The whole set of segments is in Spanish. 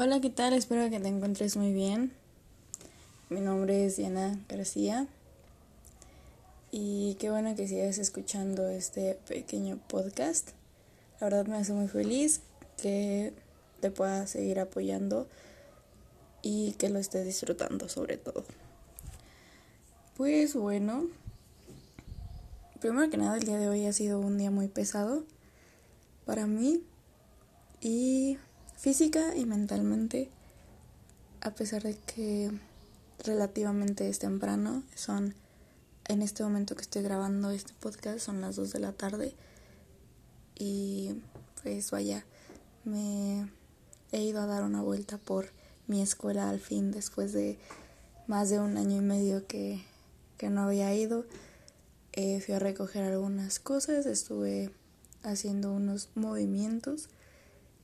Hola, ¿qué tal? Espero que te encuentres muy bien. Mi nombre es Diana García y qué bueno que sigas escuchando este pequeño podcast. La verdad me hace muy feliz que te pueda seguir apoyando y que lo estés disfrutando sobre todo. Pues bueno, primero que nada el día de hoy ha sido un día muy pesado para mí y física y mentalmente, a pesar de que relativamente es temprano, son en este momento que estoy grabando este podcast, son las 2 de la tarde y pues vaya, me he ido a dar una vuelta por mi escuela al fin después de más de un año y medio que, que no había ido. Eh, fui a recoger algunas cosas, estuve haciendo unos movimientos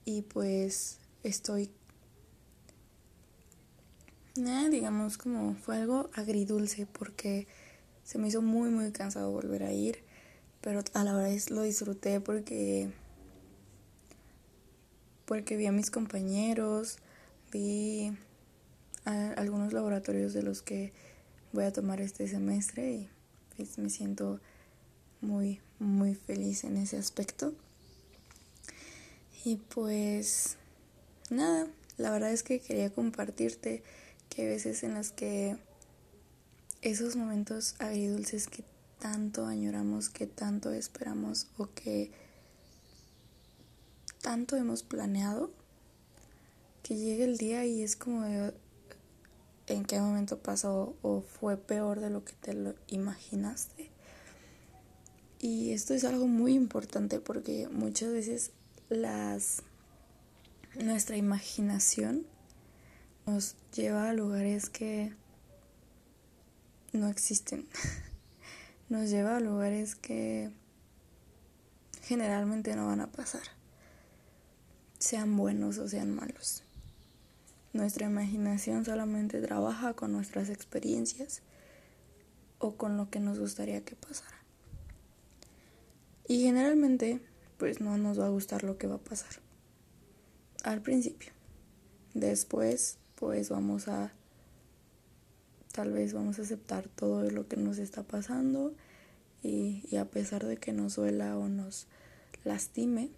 y pues estoy nada digamos como fue algo agridulce porque se me hizo muy muy cansado volver a ir pero a la vez lo disfruté porque porque vi a mis compañeros vi a algunos laboratorios de los que voy a tomar este semestre y pues me siento muy muy feliz en ese aspecto y pues nada, la verdad es que quería compartirte que hay veces en las que esos momentos agridulces que tanto añoramos, que tanto esperamos o que tanto hemos planeado, que llegue el día y es como en qué momento pasó o fue peor de lo que te lo imaginaste. Y esto es algo muy importante porque muchas veces las nuestra imaginación nos lleva a lugares que no existen. Nos lleva a lugares que generalmente no van a pasar. Sean buenos o sean malos. Nuestra imaginación solamente trabaja con nuestras experiencias o con lo que nos gustaría que pasara. Y generalmente pues no nos va a gustar lo que va a pasar. Al principio. Después, pues vamos a, tal vez vamos a aceptar todo lo que nos está pasando y, a pesar de que nos duela o nos lastime,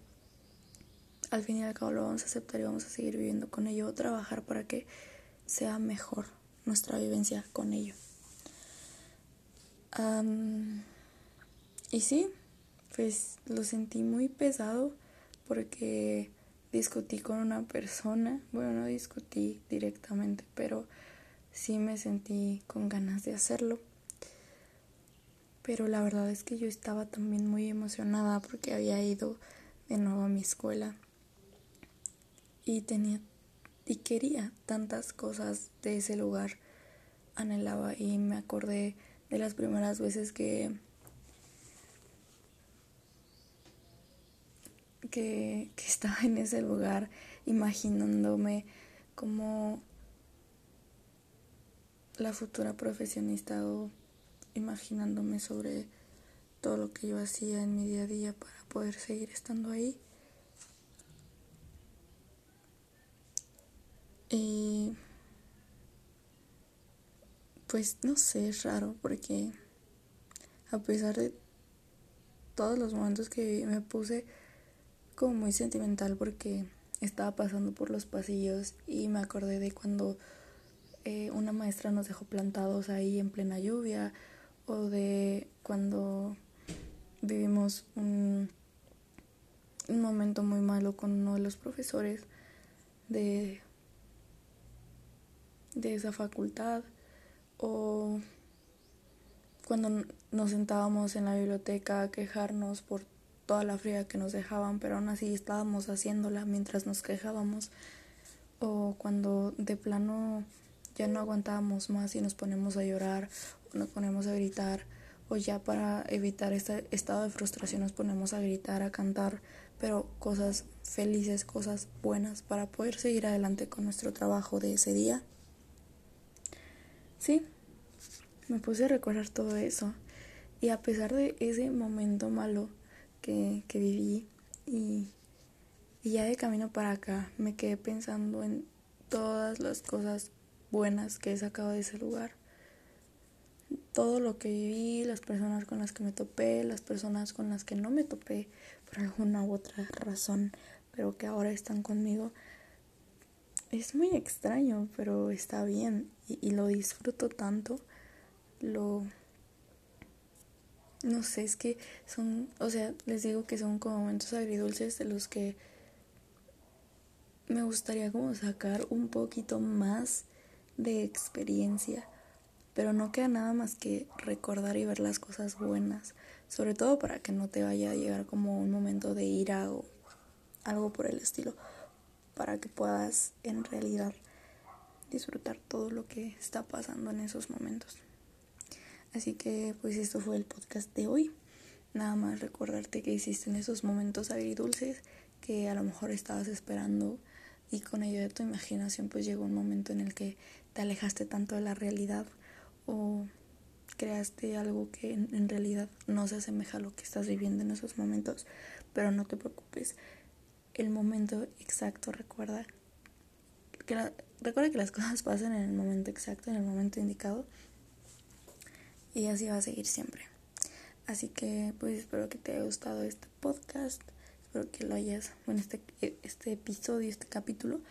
al fin y al cabo lo vamos a aceptar y vamos a seguir viviendo con ello o trabajar para que sea mejor nuestra vivencia con ello. y sí, pues lo sentí muy pesado porque discutí con una persona, bueno, no discutí directamente, pero sí me sentí con ganas de hacerlo. Pero la verdad es que yo estaba también muy emocionada porque había ido de nuevo a mi escuela y tenía y quería tantas cosas de ese lugar, anhelaba y me acordé de las primeras veces que que, estaba en ese lugar imaginándome como la futura profesionista o imaginándome sobre todo lo que yo hacía en mi día a día para poder seguir estando ahí. Y pues no sé, es raro porque a pesar de todos los momentos que me puse como muy sentimental porque estaba pasando por los pasillos y me acordé de cuando eh, una maestra nos dejó plantados ahí en plena lluvia o de cuando vivimos un, un momento muy malo con uno de los profesores de, de esa facultad o cuando nos sentábamos en la biblioteca a quejarnos por toda la fría que nos dejaban, pero aún así estábamos haciéndola mientras nos quejábamos. O cuando de plano ya no aguantábamos más y nos ponemos a llorar, o nos ponemos a gritar, o ya para evitar este estado de frustración nos ponemos a gritar, a cantar, pero cosas felices, cosas buenas para poder seguir adelante con nuestro trabajo de ese día. Sí, me puse a recordar todo eso. Y a pesar de ese momento malo, que, viví y, y ya de camino para acá me quedé pensando en todas las cosas buenas que he sacado de ese lugar. Todo lo que viví, las personas con las que me topé, las personas con las que no me topé por alguna u otra razón, pero que ahora están conmigo. Es muy extraño, pero está bien y, y lo disfruto tanto. Lo no sé, es que son, o sea, les digo que son como momentos agridulces de los que me gustaría como sacar un poquito más de experiencia, pero no queda nada más que recordar y ver las cosas buenas, sobre todo para que no te vaya a llegar como un momento de ira o algo por el estilo, para que puedas en realidad disfrutar todo lo que está pasando en esos momentos. Así que pues esto fue el podcast de hoy. Nada más recordarte que hiciste en esos momentos agridulces que a lo mejor estabas esperando y con ayuda de tu imaginación pues llegó un momento en el que te alejaste tanto de la realidad o creaste algo que en, realidad no se asemeja a lo que estás viviendo en esos momentos, pero no te preocupes. El momento exacto, recuerda que recuerda que las cosas pasan en el momento exacto, en el momento indicado y así va a seguir siempre. Así que pues espero que te haya gustado este podcast, espero que lo hayas, bueno, este, este episodio, este capítulo,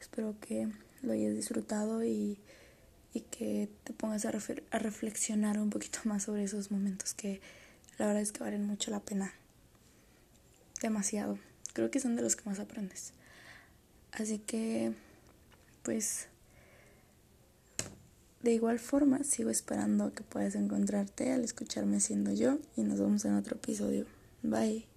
espero que lo hayas disfrutado y, y que te pongas a, a reflexionar un poquito más sobre esos momentos que la verdad es que valen mucho la pena. Demasiado. Creo que son de los que más aprendes. Así que, pues, de igual forma, sigo esperando que puedas encontrarte al escucharme siendo yo y nos vemos en otro episodio. Bye.